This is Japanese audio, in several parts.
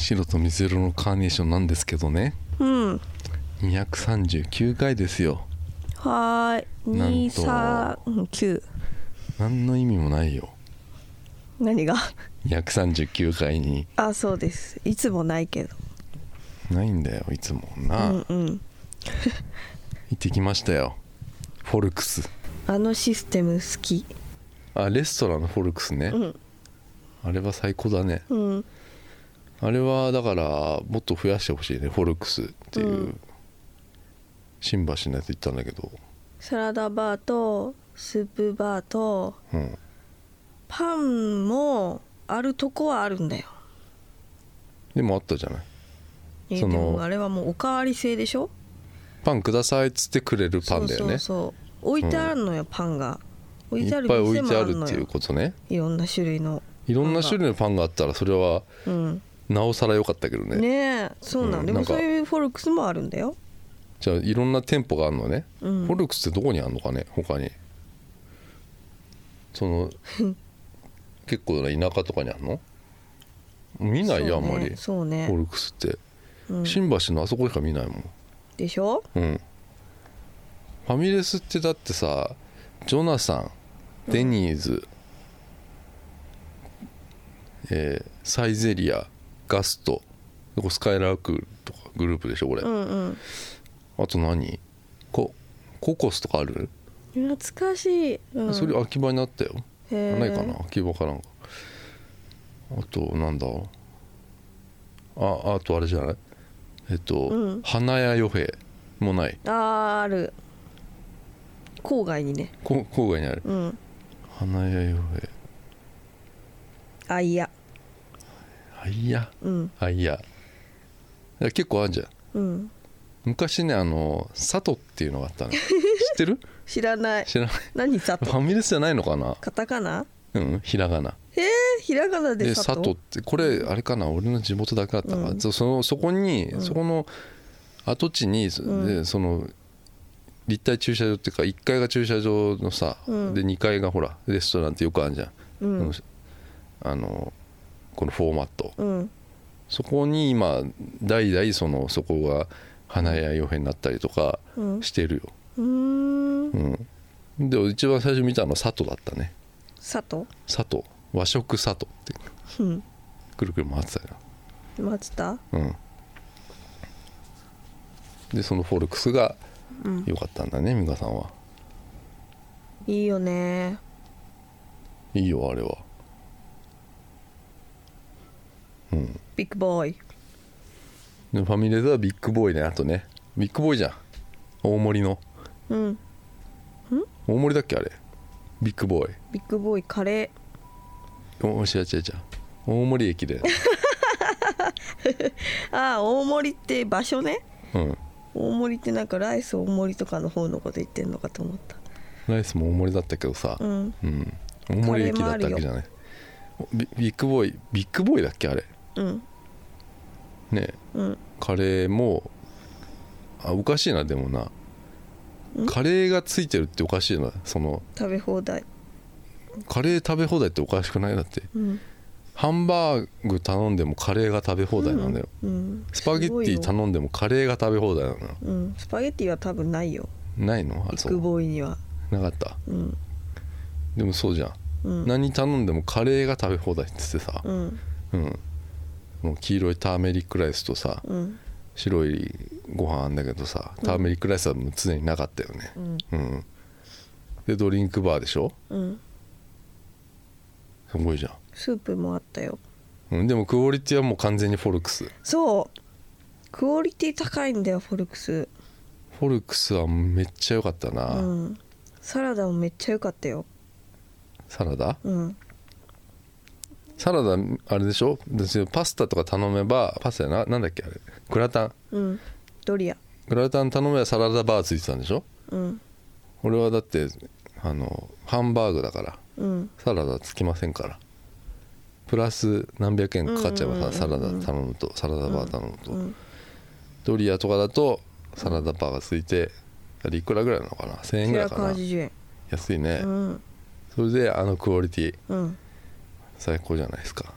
白と水色のカーネーションなんですけどね。うん。239回ですよ。はーい。なんと。239何の意味もないよ。何が？239回に。あそうです。いつもないけど。ないんだよいつも。うな、んうん。行ってきましたよ。フォルクス。あのシステム好き。あレストランのフォルクスね、うん。あれは最高だね。うんあれはだからもっと増やしてほしいねフォルクスっていう、うん。新橋のやつ行ったんだけど。サラダバーとスープバーとうん。パンもあるとこはあるんだよ。でもあったじゃない？えそのあれはもうおかわり制でしょ？パンくださいっつってくれるパンだよね。そうそうそう置いてあるのよ、パンが。置いてあるいっぱい置いてあるっていうことね。いろんな種類のいろんな種類のパンがあったらそれはうんなおさら良かったけどね。ねえそうなん、でうんなんか。もそういうフォルクスもあるんだよ。じゃあいろんな店舗があるのね、うん。フォルクスってどこにあるのかね他に。その 結構な田舎とかにあるの？見ないよ、あんまり。そうね。フォルクスって、うん。新橋のあそこしか見ないもん。でしょ？うん。ファミレスってだってさジョナサンデニーズ、えーサイゼリアガスト。ここスカイラークとかグループでしょこれ、うんうん。あと何？コココスとかある、懐かしい、うん、それ秋葉になったよ、ないかな？秋葉かなんか。あとなんだ？ああとあれじゃない？えっと、うん。花屋与兵もない。あーある。郊外にね。こ郊外にある。うん。花屋与兵あいやあいや。うん。あいや。結構あるじゃん。うん。昔ねあの佐藤っていうのがあったの。知ってる？知らない。知らない。何佐藤ファミレスじゃないのかな？カタカナ？うんひらがな。えー、ひらがなでで佐佐藤っ藤てこれあれかな？俺の地元だけだったか、うん。そそのそこに、うん。そこの跡地に、そうん。でその立体駐車場っていうか1階が駐車場のさ、うん。で2階がほらレストランってよくあるじゃん、うん。あのこのフォーマット。うん。そこに今代々そのそこが花屋洋平になったりとかうん。してるよ、うーん。うん、で一番最初見たのは佐藤だったね。佐藤佐藤和食佐藤って。うん。くるくる回ってたよ。松田うん。でそのフォルクスがうん。良かったんだね美香さんは。いいよね。いいよあれはうんビッグボーイでファミレスはビッグボーイねあとね。ビッグボーイじゃん。大盛りの。うん。大盛りだっけあれ？ビッグボーイビッグボー。イカレお違う違う違う。大森駅で ーああ大森って場所ね。うん。大森ってなんかライス大森とかの方のこと言ってんのかと思った。ライスも大盛りだったけどさ。うん。うん。大森駅だったわけじゃない。ビビッグボーイビッグボーイだっけあれ？うん。ね。うん。カレーもあおかしいなでもな。ん。カレーがついてるっておかしいなその。食べ放題。カレー食べ放題っておかしくない？だって。うん。ハンバーグ頼んでもカレーが食べ放題なんだよ、うん。スパゲッティすごいよ。頼んでもカレーが食べ放題なの。ようん。スパゲッティは多分ないよ。ないの？あビッグそうボーイには。なかった？うん。でもそうじゃん、うん。何頼んでもカレーが食べ放題って言ってさ。うん。うん、もう黄色いターメリックライスとさうん。白いご飯あんだけどさターメリックライスはもう常になかったよね。うん。うん、でドリンクバーでしょ？うん。すごいじゃスープもあったよ。ん、うん、でもクオリティはもう完全にフォルクス。そう。クオリティ高いんだよフォルクス。フォルクスはめっちゃ良かったな、うん。サラダもめっちゃ良かったよ。サラダ？うんサラダあれでしょ？パスタとか頼めばパスタやななんだっけあれ？グラタン？うん。ドリア。グラタン頼めばサラダバーついてたんでしょ？うん。俺はだってあのハンバーグだからうん。サラダつきませんから。プラス何百円かかっちゃえばうサラダ頼むとサラダバー頼むと、うんドリアとかだとサラダバーがついてあれいくらぐらいなのかな？1000円ぐらいかな？980円。安いね、うん。それであのクオリティ。うん最高じゃないですか。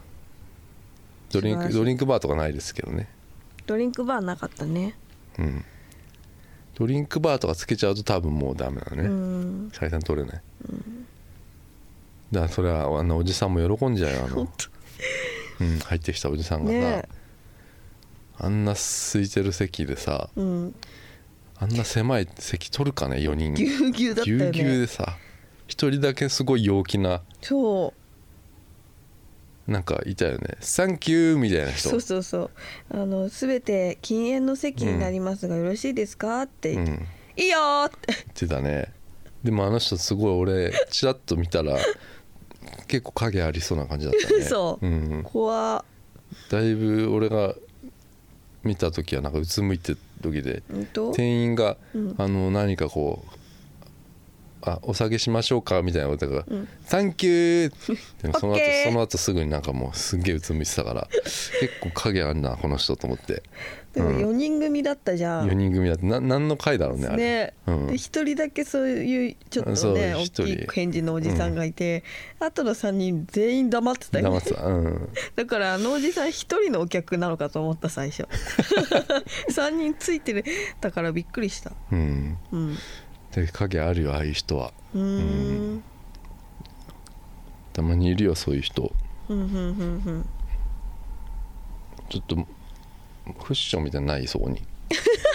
ドリンクドリンクバーとかないですけどね。ドリンクバーなかったね。うん。ドリンクバーとかつけちゃうと多分もうダメだうね。ん。採算取れない、だからそれはあんなおじさんも喜んじゃうよ。あの、うん、入ってきたおじさんがさ、ねあんな空いてる席でさうん。あんな狭い席取るかね4人。ぎゅうぎゅうだったよね。ぎゅうぎゅうでさ一人だけすごい陽気なそうなんかいたよね「サンキュー」みたいな人。そうそうそう。あの全て禁煙の席になりますがよろしいですか？って。言って、うん。いいよーって。言ってたね。でもあの人すごい俺チラッと見たら結構影ありそうな感じだったね。嘘う。ん、怖。っだいぶ俺が見た時はなんかうつむいてる時で店員が、うん。あの何かこうあお下げしましょうかみたいなことが「うんサンキュー!」でもその後その後すぐになんかもうすっげえうつむいてたから結構影あんなこの人と思って。でもうん。4人組だったじゃん、4人組だってな何の回だろうねあれ。ね、うん。で1人だけそういうちょっとね大きい返事のおじさんがいて、あとの3人全員黙ってたよね。黙ってた。うん。だからあのおじさん1人のお客なのかと思った最初。3人ついてるだからびっくりした。うん。うんで影あるよああいう人は。うーん。たまにいるよそういう人。うんうんうんうん。ちょっとクッションみたいなのないそこに。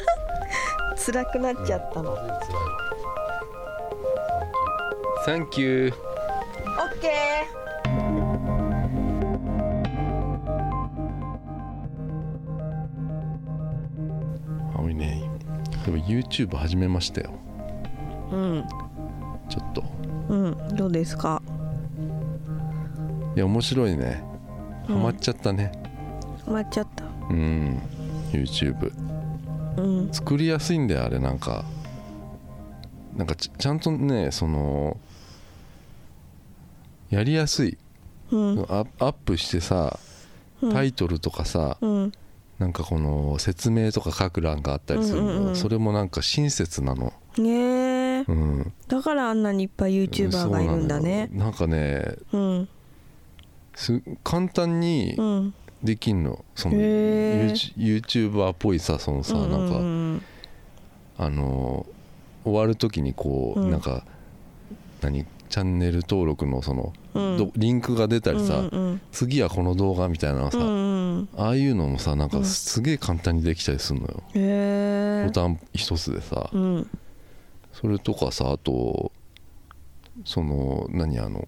辛くなっちゃったの。オッサンキューケ青いね。でも YouTube 始めましたよ。ーうん。ちょっと。うん。どうですか？いや面白いね。ハマっちゃったね。ハマっちゃった。うん。YouTube うん。作りやすいんだよあれなんか。なんかちちゃんとねそのやりやすい。うん。アアップしてさうん。タイトルとかさ、うん。なんかこの説明とか書く欄があったりするの、うんうんうん。それもなんか親切なの、ねえうん、だからあんなにいっぱい YouTuber がいるんだね。なんかねうん。す簡単にうん。できんの。その YouTuber っぽいさそのさ、うんなんかうん。あの終わる時にこう、うん。なんか何チャンネル登録のその、うん。どリンクが出たりさ、うんうん次はこの動画みたいなのさ、うんうんああいうのもさなんうん。かすげえ簡単にできたりするのよ、へえボタン一つでさ、うんそれとかさあとその何あの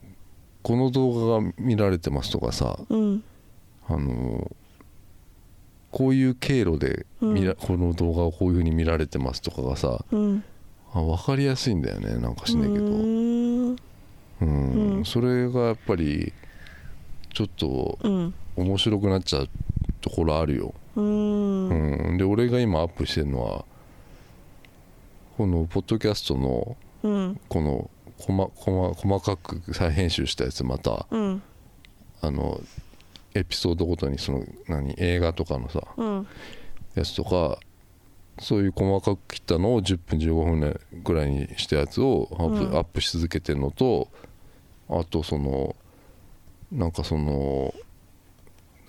この動画が見られてますとかさうん。あのこういう経路で見ら、うん。この動画をこういう風に見られてますとかがさうん。あ分かりやすいんだよねなんかしないけど。うーん。それがやっぱりちょっとうん。面白くなっちゃうところあるよ、うん。で俺が今アップしてるのはこのポッドキャストのうん。この細細細かく再編集したやつまたうん。あのエピソードごとにその何映画とかのさうん。やつとかそういう細かく切ったのを10分15分ぐらいにしたやつをアップ,、うんアップし続けてるのとあとそのなんかその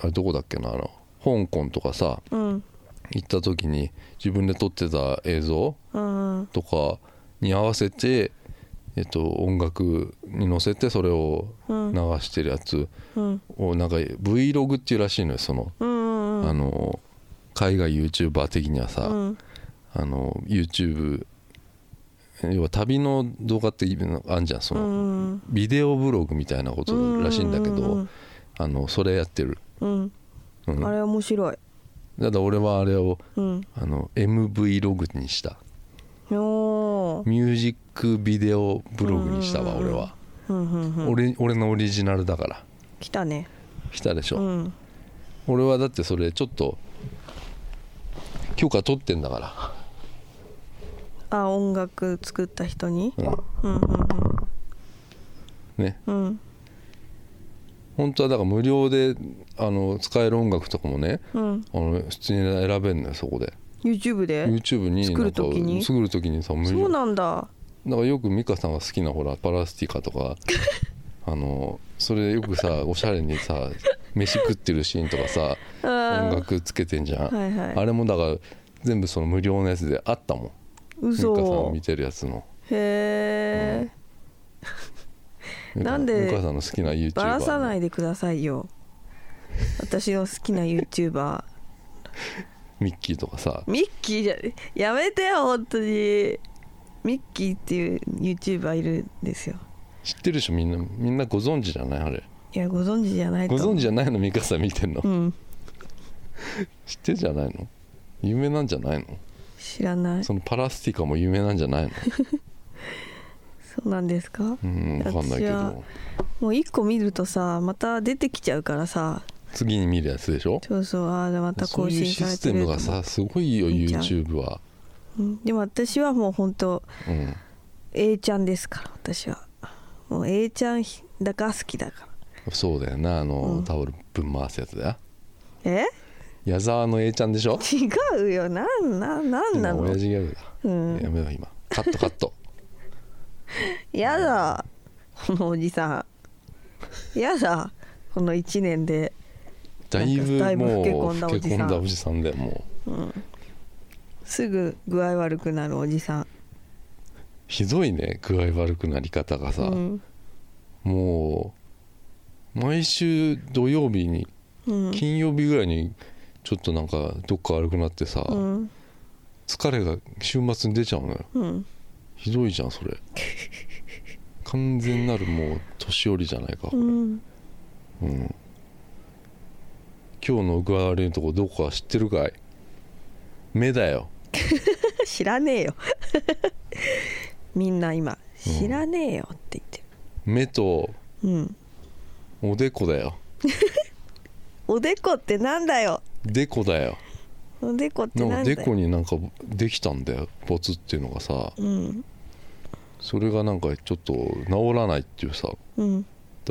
あれどこだっけなあの香港とかさうん行った時に自分で撮ってた映像うん。とかに合わせて、えっと、音楽に乗せてそれをうん。流してるやつうん。をなんか Vlog っていうらしいのよその、うんあの海外 YouTuber 的にはさ、うん。あの YouTube 要は旅の動画ってあんじゃんその、うんビデオブログみたいなことらしいんだけど、うん。あのそれやってる、うん。うん、あれ面白いただ俺はあれをうん。あの MV ログにした。ミュージックビデオブログにしたわうんうんうん俺は、うんうんうん。俺俺のオリジナルだから。来たね。来たでしょ、うん。俺はだってそれちょっと許可取ってんだかあ音楽作った人に？ら、うん、うんねうん。うん本当はだから無料であの使える音楽とかもねうん。あの普通に選べんのよそこで。YouTube で？YouTube に作る時に？作る時にさ無料。そうなんだ。だからよく美香さんが好きなほらパラスティカとか あのそれよくさおしゃれにさ飯食ってるシーンとかさ音楽つけてんじゃん、はいはい。あれもだから全部その無料のやつであったもん。美香さん嘘見てるやつの。へえなんで美香さんの好きな YouTuber バラさないでくださいよ。私の好きな YouTuber ミッキーとかさ。ミッキーじゃやめてよ本当に。ミッキーっていう YouTuber いるんですよ。知ってるでしょみんなみんなご存知じゃないあれ。いやご存知じゃないと。ご存知じゃないの美香さん見てんの、うん。知ってるじゃないの？有名なんじゃないの？知らない。そそのパラスティカも有名なんじゃないの？うなんですか？うん分かんないけど。もう一個見るとさまた出てきちゃうからさ。次に見るやつでしょ？そうそうああまた更そういう新されシステてると思うムがさすごいよ YouTube は。うん。でも私はもう本当うん。A ちゃんですから私は。もう A ちゃんだから好きだから。そうだよなあの、うん。タオルぶん回すやつだよ。え？矢沢の A ちゃんでしょ？違うよ。なんなんなんな今の親父ギャグだ、うん。やめよう今。カットカット やだ。このおじさん。やだ。この1年で。だいぶだいぶもう老け込んだお老じさん。け込んだおじさんすぐ具合悪くなるおじさん。ひどいね具合悪くなり方がさ、うん。もう毎週土曜日にうん金曜日ぐらいにちょっとなんかどっか悪くなってさ、うん疲れが週末に出ちゃうのようんひどいじゃんそれ。完全なるもう年寄りじゃないか、うん。うん。今日の具合悪いとこどこか知ってるかい？目だよ。知らねえよ。みんな今知らねえよ。って言ってる。目とうん。おでこだよ。おでこってなんだよ。でこだよ。おでこってなんだよ。こになんかできたんだよ。ボツっていうのがさ。うんそれがなんかちょっと治らないっていうさうん。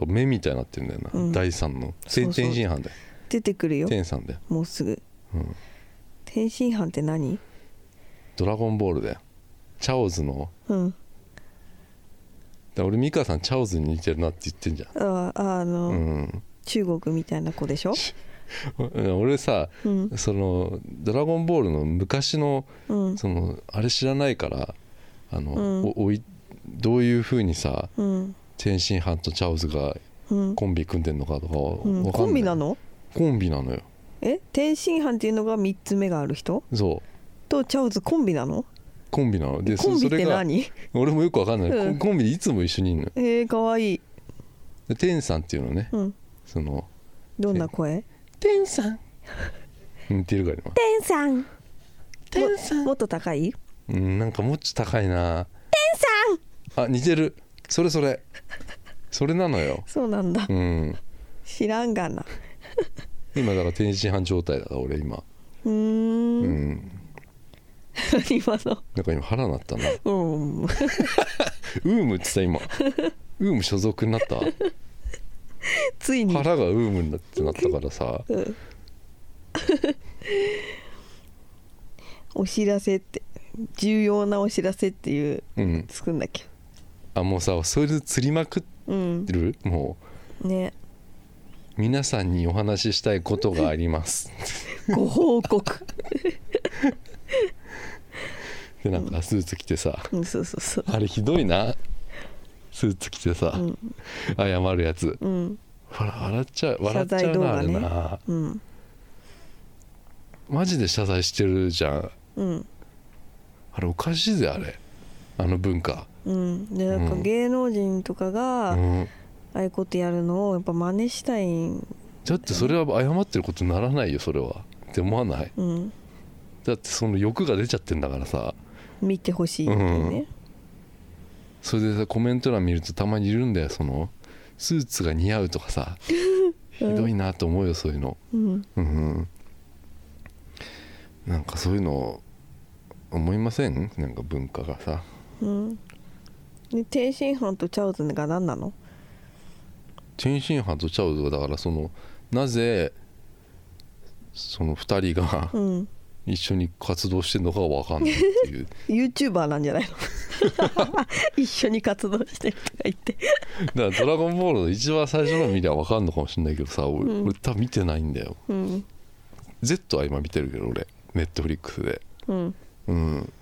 目みたいになってんだよな、うん。第三の。天津飯だよ。出てくるよ。天さんだよ、もうすぐ。うん、天津飯って何？ドラゴンボールだよ。チャオズの。うん。だ俺美香さんチャオズに似てるなって言ってんじゃん。あああの、うん。中国みたいな子でしょ？俺さうん。その「ドラゴンボール」の昔のうん。そのあれ知らないからあの、うん。おおいどういうふうにさうん。天津飯とチャオズがうん、コンビ組んでんのかとかわかん。うん、ない、コンビなの？コンビなのよ。え？天津飯っていうのが3つ目がある人？そう。とチャオズコンビなの？コンビなの。でコンビって何？俺もよくわかんない、うん。ココンビでいつも一緒にいるのよ。えー、かわいい。で天さんっていうのね。うん。そのどんな声？天さん。似てるから今。天さん。天さん。もっと高い？うんなんかもうちょっと高いなあ似てる。それそれ。それなのよ。そうなんだ。うん。知らんがな。今だから天津飯状態だ俺今。うーん。うん。今の？なんか今腹なったな。うん。ウームってさ今。ウーム所属になった。ついに。腹がウームになってなったからさ。うん。お知らせって重要なお知らせっていううん。作んなきゃあもうさそれで釣りまくっうん。てるもね。う皆さんにお話ししたいことがあります。ご報告。でなんかスーツ着てさ。うんそうそうそう。あれひどいな。スーツ着てさ、うん。謝るやつ。うん。ほら笑っちゃう笑っち謝ゃうな、ねれな。うん。マジで謝罪してるじゃん。うん。あれおかしいぜあれ。あの文化うん。でなんかうん。芸能人とかうがあん。あいうことやるのをやっぱ真似したいんだってそれは謝ってることにならないよそれは。って思わない？うん。だってその欲が出ちゃってんだからさ。見てほしいっていうね。それでさコメント欄見るとたまにいるんだよそのスーツが似合うとかさ。ひどいなと思うよそういうの。うんうん。なんかそういうの思いません？なんか文化がさ。うんで天津飯とチャオズが何なの？天津飯とチャオズがだからそのなぜその2人がうん。一緒に活動してんのかが分かんないっていう。YouTuber なんじゃないの？一緒に活動してるとか言って。だから「ドラゴンボール」の一番最初の見りゃ分かんのかもしれないけどさ俺,、うん。俺多分見てないんだよ。うん。Z は今見てるけど俺ネットフリックスで。うん。うん。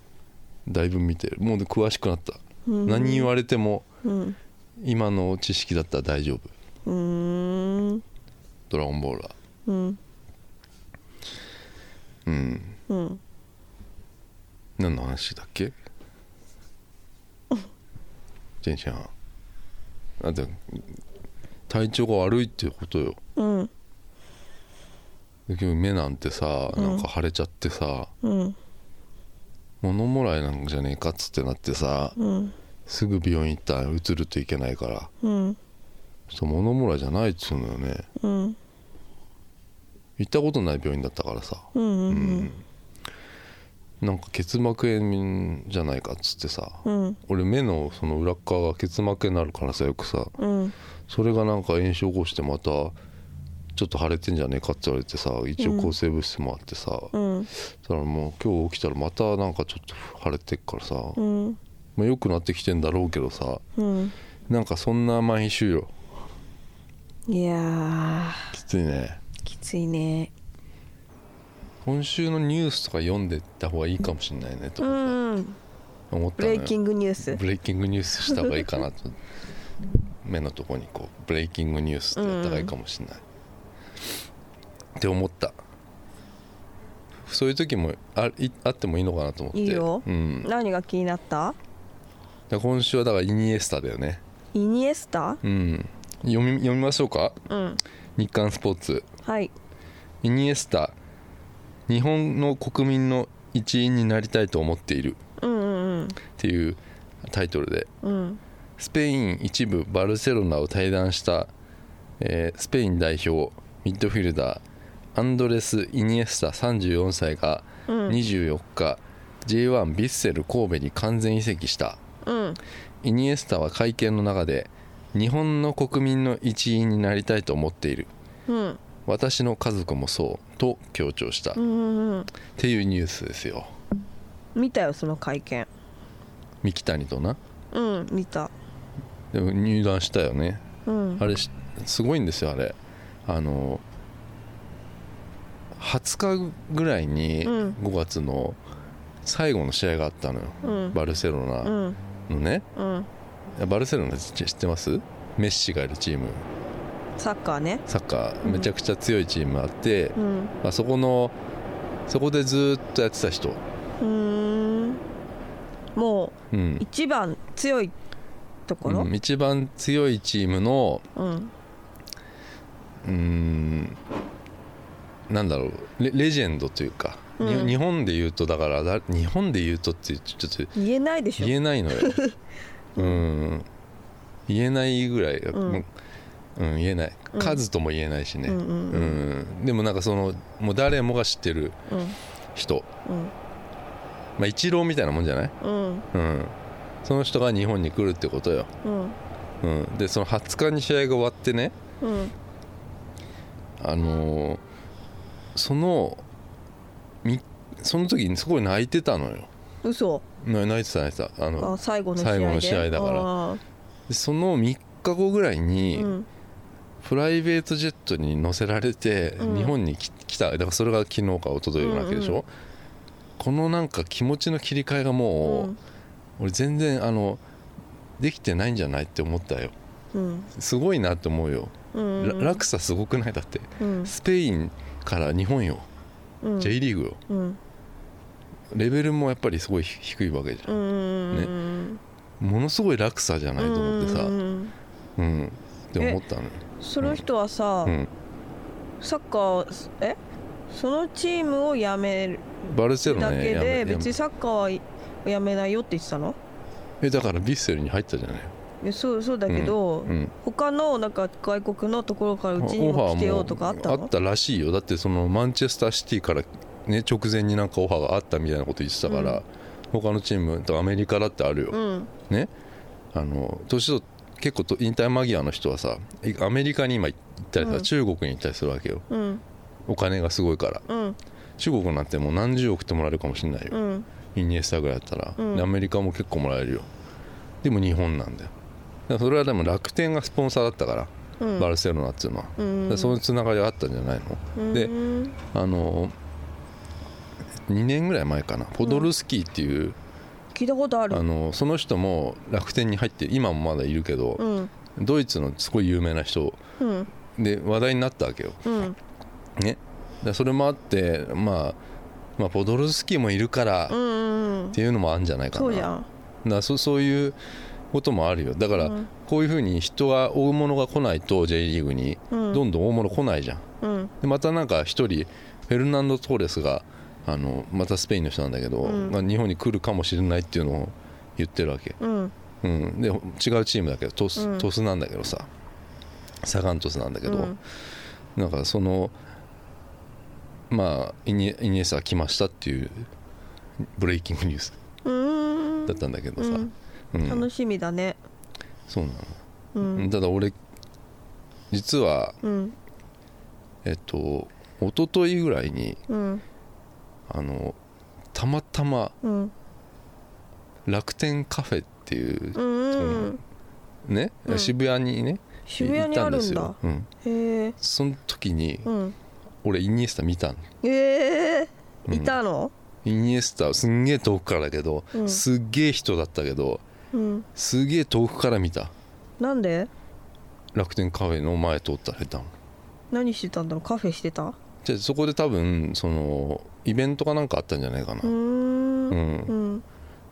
だいぶ見てる。もう詳しくなった、うん何言われてもうん。今の知識だったら大丈夫。ドラゴンボールは。うん。うん。うん。何の話だっけ？ジェンちゃんあで体調が悪いっていうことよ。うん。で今日目なんてさうん。なんか腫れちゃってさ、うん物もらいなんじゃねえかっつってなってさうん。すぐ病院行ったら移るといけないからうん。ちょっと物もらいじゃないっつうのよね。うん。行ったことない病院だったからさ。うんううん。ん。なんか結膜炎じゃないかっつってさうん。俺目のその裏っ側が結膜炎になるからさよくさ。うん。それがなんか炎症起こしてまたちょっと腫れてんじゃねえかって言われてさ一応抗生物質もあってさ、うん。そらもう今日起きたらまたなんかちょっと腫れてっからさ、うん。まあ、良くなってきてんだろうけどさうん。なんかそんな毎週よ。いやきついね。ーきついね。今週のニュースとか読んでった方がいいかもしれないねとうかん。思ったブレイキングニュース。ブレイキングニュースした方がいいかなと。目のとこにこうブレイキングニュースってやった方がいいかもしれない、って思った。そういう時もあいあってもいいのかなと思って。いいよ。うん、何が気になった？ら今週はだからイニエスタだよね。イニエスタ？うん。読み読みましょうか？うん。日刊スポーツ。はい。イニエスタ日本の国民の一員になりたいと思っている。うんうんっていうタイトルで。うんうん。スペイン一部バルセロナを退団した、えースペイン代表ミッドフィルダーアンドレス・イニエスタ34歳がうん。24日、J1 ヴィッセル神戸に完全移籍した。うん。イニエスタは会見の中で日本の国民の一員になりたいと思っている。うん。私の家族もそうと強調した、っうんうん。ていうニュースですよ。見たよその会見。三木谷とな？うん見た。でも入団したよね。うん。あれしすごいんですよあれ。あの20日ぐらいにうん。5月の最後の試合があったのよ、うん。バルセロうナん。のね、うん。バルセロナ知知ってます？メッシがいるチーム。サッカーね。サッカー。うん。めちゃくちゃ強いチームあって、うん。まあ、そこのそこでずっとやってた人、うーん。もううん。一番強いところ？うん。一番強いチームのうんなんだろうレレジェンドというか、にうん。日本で言うとだからだ日本で言うとってちょっと言えないでしょ。言えないのよ。うん。言えないぐらい、うん。うん言えない。うん。数とも言えないしね、うんうんうん。でもなんかそのもう誰もが知ってるうん。人。うん。まあ一郎みたいなもんじゃない、うん。うん、その人が日本に来るってことよ、うん。うん、でその20日に試合が終わってね。うん。あのーそのみその時にすごい泣いてたのよ。嘘。な泣いてた泣いてた。あのあ最後の試合で。最後の試合だから。その3日後ぐらいーに、うん。プライベートジェットに乗せられてうん。日本に来来た。だからそれが昨日か一昨日なわけでしょ、うんうんこのなんか気持ちの切り替えがもう、うん。俺全然あのできてないんじゃないって思ったよ。うん。すごいなって思うよ、うん。ら落差すごくない？だってうん。スペインから日本よ、うん。J リーグよ。うん。レベルもやっぱりすごい低いわけじゃん、うんものすごい落差じゃないと思ってさ。ううんん。って思ったのよ。その人はさうん。サッカーをえそのチームを辞めるバルセロナだけで別にサッカーは辞めないよって言ってたの？えだからヴィッセルに入ったじゃないそうそうだけど、うん他のなんか外国のところからうちにも来てよとかあったの？あったらしいよ。だってそのマンチェスターシティからね直前になんかオファーがあったみたいなこと言ってたから、うん。他のチームとアメリカだってあるよ、うん。ね。あの年と結構と引退間際の人はさいアメリカに今行ったりさ、うん。中国に行ったりするわけよ。うん。お金がすごいから。うん。中国なんてもう何十億ってもらえるかもしれないよ、うん。イニエスタぐらいだったら、アメリカも結構もらえるよ。でも日本なんだよそれはでも楽天がスポンサーだったから、うん。バルセロナっていうのは、うん。そういうつながりがあったんじゃないの、でうん。あの2年ぐらい前かな。ポドルスキーっていう、聞いたことある。あのその人も楽天に入って今もまだいるけど、うん。ドイツのすごい有名な人。うん。で話題になったわけよ、うん。ね、でそれもあって、まあ、まあポドルスキーもいるからっうんうん。ていうのもあるんじゃないかな。そうじゃん。だからそそういうこともあるよ。だからうん。こういうふうに人が大物が来ないと J リーグにうん。どんどん大物来ないじゃん。うん。でまたなんか一人フェルナンド・トーレスがあのまたスペインの人なんだけど、うん。が日本に来るかもしれないっていうのを言ってるわけ、うん。うん、で違うチームだけどトス,、うん。トスなんだけどさサガン鳥栖なんだけど、うん。なんかそのまあイニイニエスタが来ましたっていうブレイキングニュースうん。だったんだけどさ、うんうん。楽しみだね。そうなうの、ん。ただ俺実はうん。えっと一昨日ぐらいにうん。あのたまたまうん。楽天カフェっていううんね、うん。渋谷にね渋谷にあるんだ。うん、へえ。その時にうん。俺イニエスタ見たの。ええ。うん。いたの？イニエスタすんげえ遠くからだけど、うん。すっげえ人だったけどうんすげえ遠くから見た。なんで？楽天カフェの前通ったらいたの何してたんだろう？カフェしてた？じゃあそこで多分そのイベントかなんかあったんじゃないかな、うーん。うん。うん。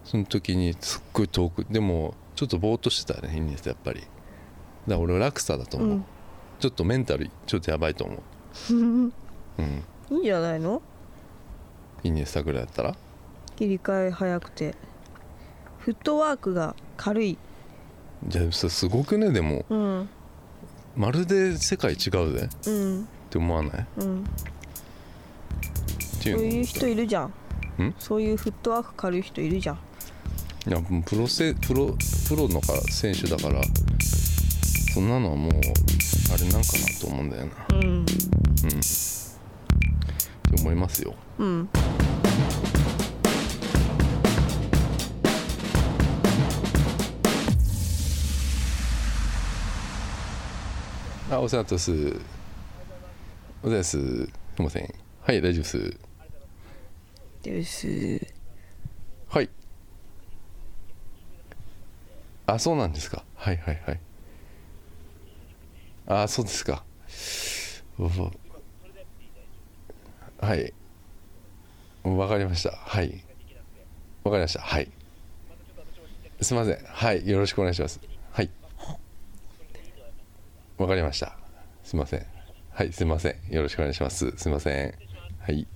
その時にすっごい遠く。でもちょっとぼーっとしてたよねイニエスタやっぱり。だから俺はラクサだと思う、うん。ちょっとメンタルちょっとやばいと思う、うん、いいんじゃないの？イニエスタぐらいだったら？切り替え早くてフットワークが軽い。じゃあさすごくねでも。うん。まるで世界違うぜ。っうん。て思わない？うん。そういう人いるじゃん。ん？そういうフットワーク軽い人いるじゃん。いやプロせプロプロのから選手だからそんなのはもうあれなんかなと思うんだよな。うん。うん。って思いますよ。うんあお世話になってます。お世話ですすいません。はい大丈夫です。です。はい。あそうなんですか。はいはいはい。あそうですか。はい。わかりました。はい。わかりました。はい。すいません。はいよろしくお願いします。はいわかりました。すいません。はいすいません。よろしくお願いします。すいません。はい。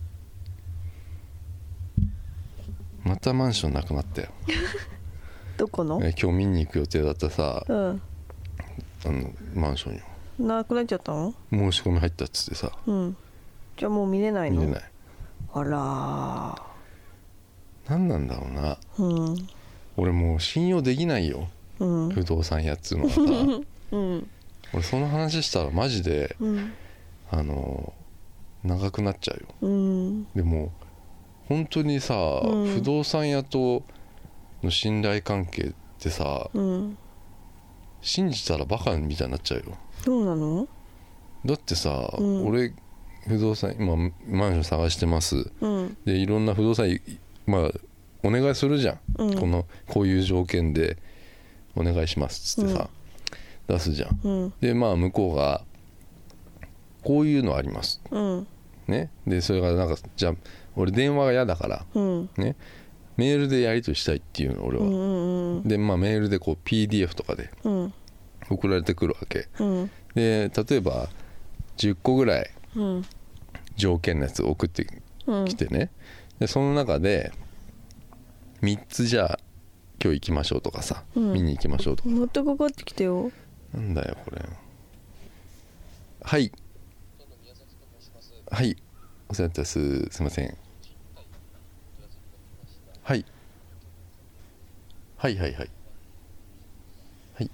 またマンションなくなったよ。どこの？え今日見に行く予定だったさうん。あのマンションよ。なくなっちゃったの？申し込み入ったっつってさ。うん。じゃあもう見れないの？見れない。あら何なんだろうな。ーうん。俺もう信用できないよ。うん。不動産屋っつうのはさ。うん俺その話したらマジでうん。あの長くなっちゃうよ。うん。でも本当にさ、うん。不動産屋との信頼関係ってさうん。信じたらバカみたいになっちゃうよ。そうなの？だってさ、うん。俺不動産今マンション探してます。うん。でいろんな不動産いまあお願いするじゃん。このこういう条件でお願いしますっつってさ、出すじゃん。うん。でまあ向こうがこういうのあります。うん。ね。でそれがなんかじゃあ俺電話が嫌だからうん。ね。メールでやり取りしたいっていうの俺は、うんうんでまあメールでこう PDF とかでうん。送られてくるわけ。うん。で例えば10個ぐらいうん。条件のやつ送ってうん。きてね、でその中で3つじゃあ今日行きましょうとかさ、うん。見に行きましょうとか。持ってかかってきてよなんだよこれは。い。はい。お世話になってます。すいません。はい。はいはいはい。はい。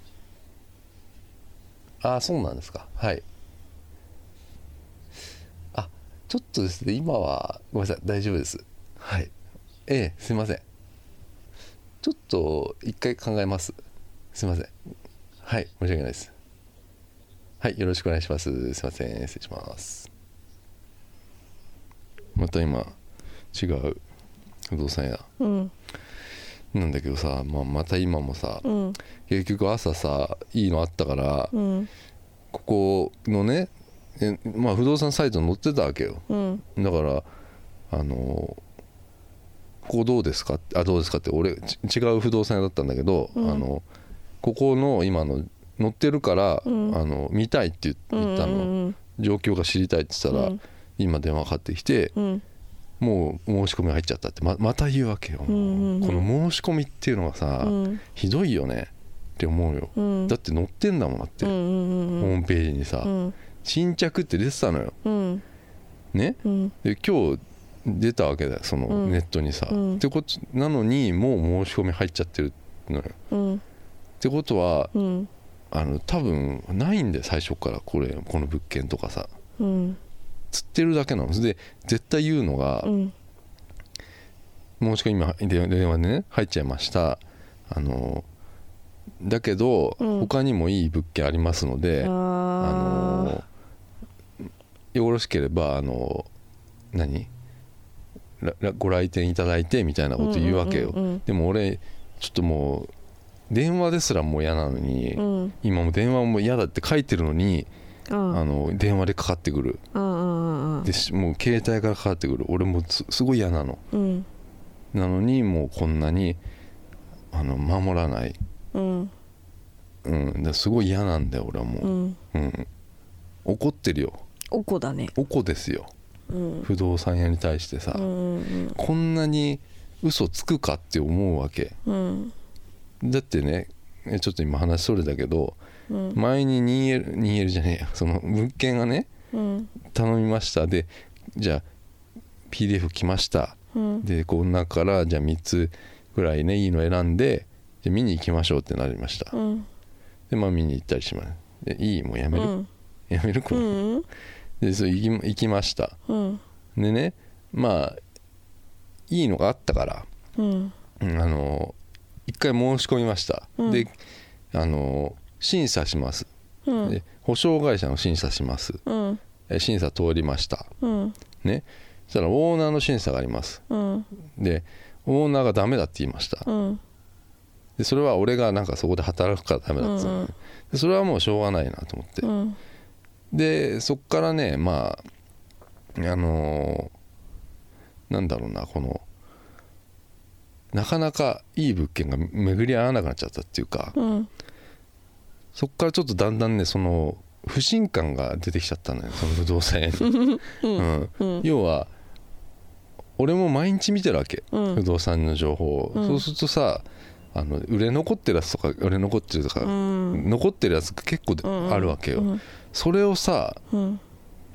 ああそうなんですか。はい。あちょっとですね今はごめんなさい。大丈夫です。はい。ええすいません。ちょっと一回考えます。すいません。はい申し訳ないです。はいよろしくお願いします。すいません失礼します。また今違う不動産屋。うん。なんだけどさ、まあ、また今もさうん。結局朝さいいのあったからうん。ここのねえまあ不動産サイトに載ってたわけよ。うん。だからあのここどうですか？あどうですかって俺ち違う不動産屋だったんだけど、うん。あのここの今の載ってるから、うん。あの見たいって言言ったの、うん状況が知りたいって言ったら、うん。今電話かかってきてうん。もう申し込み入っちゃったってままた言うわけよ、うんうんうん。この申し込みっていうのがさ、うん。ひどいよね。って思うよ、うん。だって載ってんだもんだって、うんうんホームページにさ、うん。新着って出てたのよ。うん。ね？うん。で今日出たわけだよそのうん。ネットにさ、うん。ってことなのにもう申し込み入っちゃってるのよ。うんってことはうん。あの多分ないんだよ最初からこれこの物件とかさ。うん。釣ってるだけなので絶対言うのが、うん。申し込み今電電話でね入っちゃいました。あのだけど、うん。他にもいい物件ありますので、ああのよろしければあの何？ご来店いただいてみたいなこと言うわけよ、でも俺ちょっともう電話ですらもう嫌なのに、ーうん。今もう電話も嫌だって書いてるのに、うん。あの電話でかかってくる。うんうんうんでしもう携帯からかかってくる。俺もうすすごい嫌なの。うん。なのにもうこんなにあの守らない、うん。うん、すごい嫌なんだよ俺はも。う、うん。うん。怒ってるよ。おこだね。おこですよ。うん。不動産屋に対してさ、うんうん。こんなに嘘つくかって思うわけ。うんだってねえちょっと今話それだけどうん。前に 2L, 2L じゃねえやその物件がねうん。頼みました。でじゃあ PDF 来ました。うん。でこの中からじゃあ3つぐらいねいいの選んでじゃあ見に行きましょうってなりました。うん。でまあ見に行ったりします。でいい？もうやめる、うん。やめるこうれ、ん。でそう行き行きました。うん。でねまあいいのがあったから。あの一回申し込みました、うん。であの審査します、うん。で保証会社の審査します。うん。え審査通りました。うん。ね。そしたらオーナーの審査があります。うん。でオーナーがダメだって言いました。うん。でそれは俺がなんかそこで働くからダメだっつうのね、うん。でそれはもうしょうがないなと思って、うん。でそっからねまああのーなんだろうなこのなかなかいい物件が巡り合わなくなっちゃったっていうかうん。そっからちょっとだんだんねその不信感が出てきちゃったのよその不動産屋に、うん。うん。要は俺も毎日見てるわけ、うん。不動産の情報を、うん。そうするとさあの売れ残ってるやつとか売れ残ってるとか、うん。残ってるやつが結構あるわけよ、うん。それをさうん。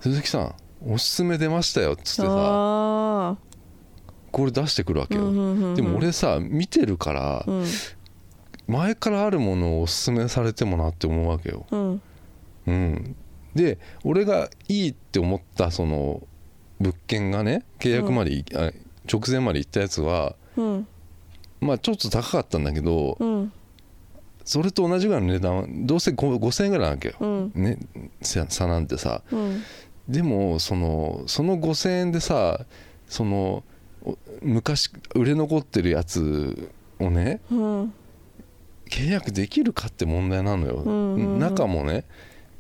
鈴木さんおすすめ出ましたよっつってさあこれ出してくるわけよ、うんうんうんうん。でも俺さ見てるからーうん。前からあるものをおすすめされてもなって思うわけよ、うん。うん、で俺がいいって思ったその物件がね契約までい、あ直前まで行ったやつはうん。まあちょっと高かったんだけどうん。それと同じぐらいの値段どうせ5 5000円ぐらいなわけよ、うん。ね差差なんてさ。うん。でもそのその5000円でさそのお昔売れ残ってるやつをねうん契約できるかって問題なのよ、んうん。うん中もね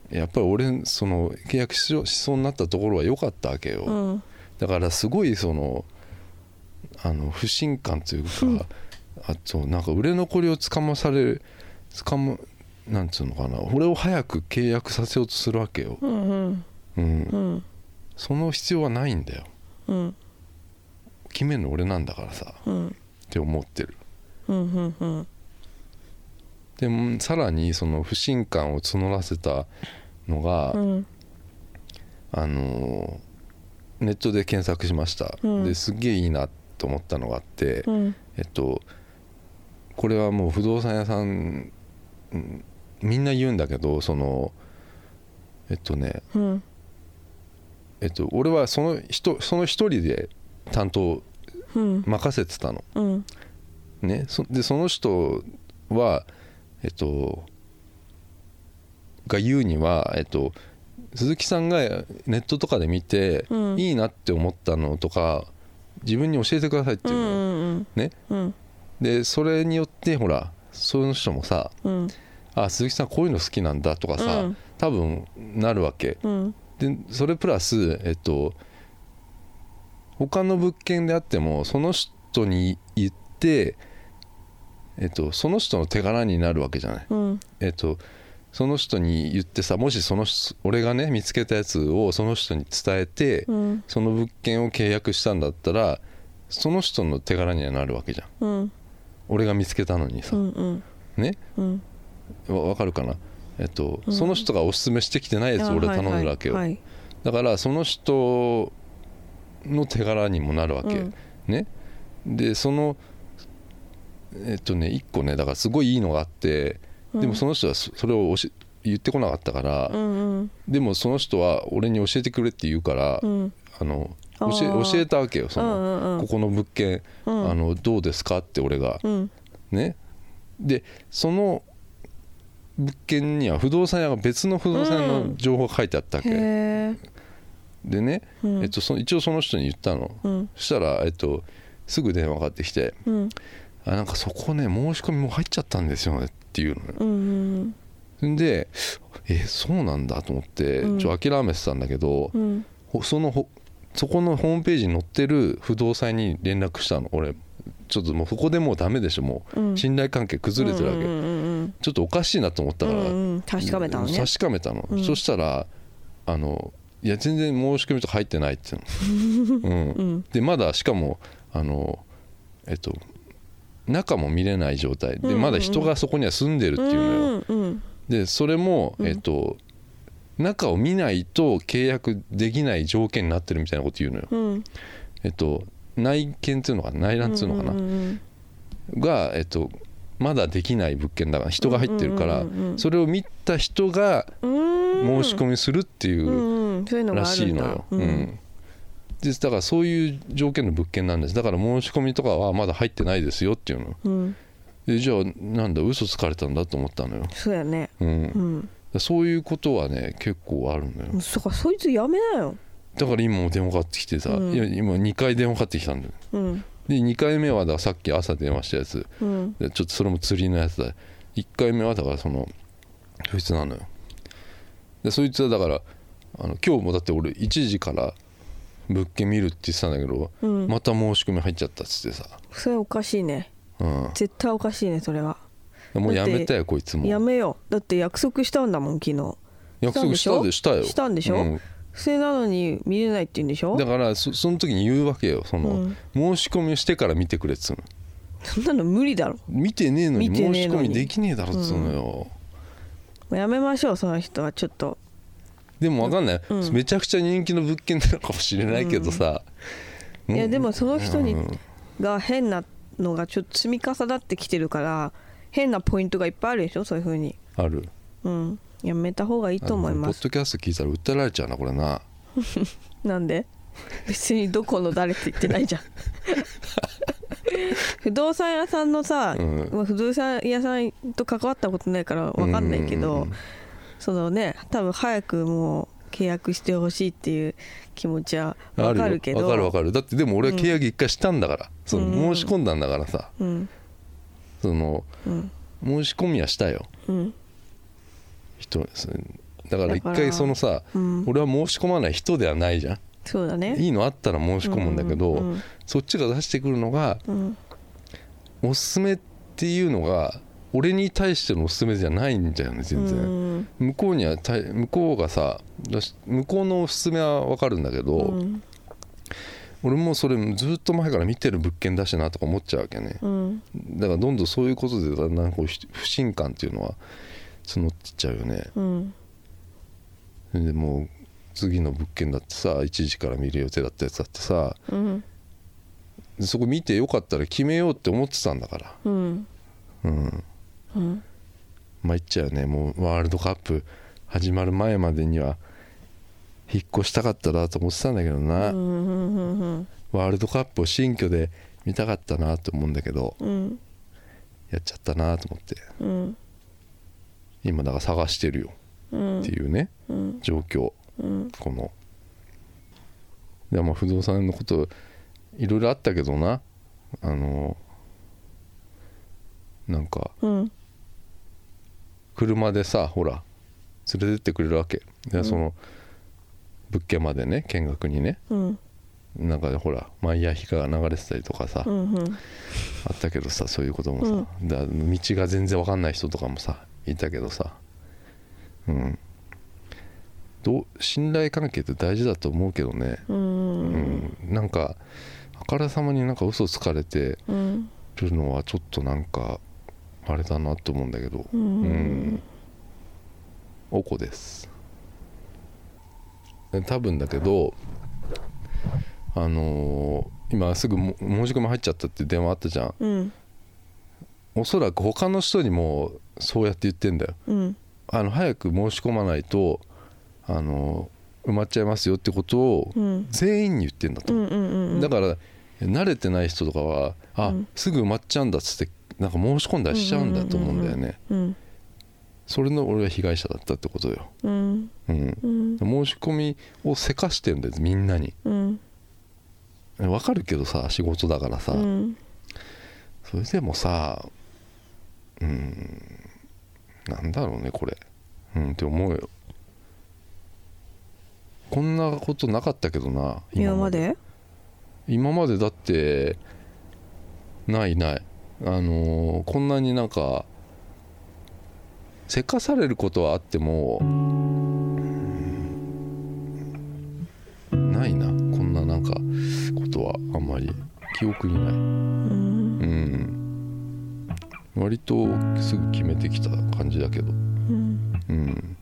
やっぱり俺その契約ししそうになったところは良かったわけよ、うん。だからすごいそのあの不信感というか、あとなんか売れ残りをつかまされるつかむなんつうのかな俺を早く契約させようとするわけよ、うんうん。うん。うん。その必要はないんだよ。うん決めるの俺なんだからさうん。って思ってる。うんうんうん。でもさらにその不信感を募らせたのが、うん。あのーネットで検索しました、うん。ですっげえいいなと思ったのがあって、うん。えっとこれはもう不動産屋さん、うんみんな言うんだけどそのえっとねうん。えっと、俺はその人その一人で担当うん任せてたの、うん。ね、そでその人はえっとが言うには、えっと、鈴木さんがネットとかで見て、うん。いいなって思ったのとか自分に教えてくださいってういうのよ、ん。ね。うん。でそれによってほらその人もさうん。あ鈴木さんこういうの好きなんだとかさ、うん。多分なるわけ。うん。でそれプラスえっと他の物件であってもその人に言ってえっとその人の手柄になるわけじゃない。うん。えっとその人に言ってさもしその人俺がね見つけたやつをその人に伝えて、うん。その物件を契約したんだったらその人の手柄にはなるわけじゃん。うん。俺が見つけたのにさ、うんうん。ね？うん。わわかるかな？えっと、うん。その人がおすすめしてきてないやつを俺頼んでるわけよ、はいはい。だからその人の手柄にもなるわけ、うん。ね。でそのえっとね一個ねだからすごいいいのがあってでもその人はそそれを教え言ってこなかったから、うんうん。でもその人は俺に教えてくれって言うから、うん。あのあ教えー教えたわけよその、うんうんうん。ここの物件、うん。あのどうですかって俺が、うん。ね。でその物件には不動産屋が別の不動産屋の情報が書いてあったわけ、でね、うん。えっと、その一応その人に言ったの、うん。そしたら、えっと、すぐ電話かかってきてうん「あなんかそこね申し込みもう入っちゃったんですよね」っていうのようんうんん。でえそうなんだと思ってうん。ちょっと諦めてたんだけど、うん。ほそのほそこのホームページに載ってる不動産屋に連絡したの。俺ちょっともうそこでもうダメでしょもう、うん。信頼関係崩れてるわけ、うんうんちょっとおかしいなと思ったから、うんうん確かめたのね。確かめたの、うん。そしたらあのいや全然申し込みとか入ってないって言うの、うん。うんでまだしかもあのえっと中も見れない状態。でうんうんまだ人がそこには住んでるっていうのよ、うんうんでそれも、うんえっと中を見ないと契約できない条件になってるみたいなこと言うのよ、うん。えっと内見っていうのかな？内覧っていうのかな、うんうんが、えっと、まだできない物件だから人が入ってるから、うんうんうんうんそれを見た人がうん。申し込みするっていうそういうのがらあるんだ。しいのよ。ううん。んでだからそういう条件の物件なんです。だから申し込みとかはまだ入ってないですよっていうの。うん。でじゃあなんだ嘘つかれたんだと思ったのよ、そうやね。うん。うん。そういうことはね結構あるのよ。そっかそいつやめなよ。だから今も電話かかってきてさ、うん。いや今2回電話かかってきたんだよ。うん。で2回目はだからさっき朝電話したやつ。うん。でちょっとそれも釣りのやつだ。1回目はだからそのそいつなのよ。でそいつはだからあの今日もだって俺1時から物件見るって言ってたんだけど、うん。また申し込み入っちゃったっつってさ、それおかしいね。うん、絶対おかしいねそれは。もうやめたよこいつも。やめよう。だって約束したんだもん昨日。約束したでしたよ。したんでしょ？うん。それなのに見れないって言うんでしょ？だからそその時に言うわけよその、うん。申し込みをしてから見てくれっつうの。そんなの無理だろ。見てねえのに見て申し込みできねえだろっつうのよ、もうやめましょうその人は。ちょっとでも分かんない、うん。めちゃくちゃ人気の物件なのかもしれないけどさ、いやでもその人にうん。が変なのがちょっと積み重なってきてるから変なポイントがいっぱいあるでしょ？そういうふうに。ある。うん。やめた方がいいと思います。あのポッドキャスト聞いたら訴えられちゃうなこれな。なんで？別にどこの誰って言ってないじゃん。不動産屋さんのさ、うん。まあ不動産屋さんと関わったことないから分かんないけど、うんそのね多分早くもう契約してほしいっていう気持ちは分かるけど。分かる分かる。だってでも俺は契約一回したんだから、そのうん。申し込んだんだからさ。うん。そのうん。申し込みはしたよ。うん。人ですねだから一回そのさ、うん。俺は申し込まない人ではないじゃん。そうだね。いいのあったら申し込むんだけど、うんうん。そっちが出してくるのがうん。おすすめっていうのが俺に対してのおすすめじゃないんだよね全然、うん。向こうには向こうがさ向こうのおすすめは分かるんだけど、うん。俺もそれずっと前から見てる物件だしなとか思っちゃうわけね。うん。だからどんどんそういうことでだんだんこうひ不信感っていうのは募ってっちゃうよね。うん。でもう次の物件だってさ1時から見る予定だったやつだってさうん。でそこ見てよかったら決めようって思ってたんだから。うん。うんうん。参っちゃうね。もうワールドカップ始まる前までには引っ越したかったなと思ってたんだけどな、ワールドカップを新居で見たかったなと思うんだけどうんやっちゃったなと思って。うん今だから探してるよっていうね状況。この。でまあ不動産のこといろいろあったけどな。あのなんかうん。車でさほら連れてってくれるわけ。でその物件までね見学にね。うん。なんかほらマイヤー日が流れてたりとかさ、うんうん。あったけどさそういうこともさ、だ道が全然わかんない人とかもさいたけどさ。うん。どう信頼関係って大事だと思うけどね、ううんん。なんかあからさまになんか嘘つかれてうん。るのはちょっとなんかあれだなと思うんだけど。ううん。んおこです。で多分だけどあのー今すぐも申し込み入っちゃったって電話あったじゃん。うん。おそらく他の人にもそうやって言ってんだよ。うん。あの早く申し込まないとあの埋まっちゃいますよってことをうん。全員に言ってんだと。だから慣れてない人とかはあ、うん。すぐ埋まっちゃうんだっつってなんか申し込んだりしちゃうんだと思うんだよね。うんそれの俺は被害者だったってことよ、うん。申し込みをせかしてんだよみんなに。うん。わかるけどさ仕事だからさ、うん。それでもさうん。なんだろうねこれ。うんって思うよ。こんなことなかったけどな今まで？今までだってないないあのーこんなになんかせかされることはあってもないなこんななんかことはあんまり記憶にない。うん。割とすぐ決めてきた感じだけど。うん。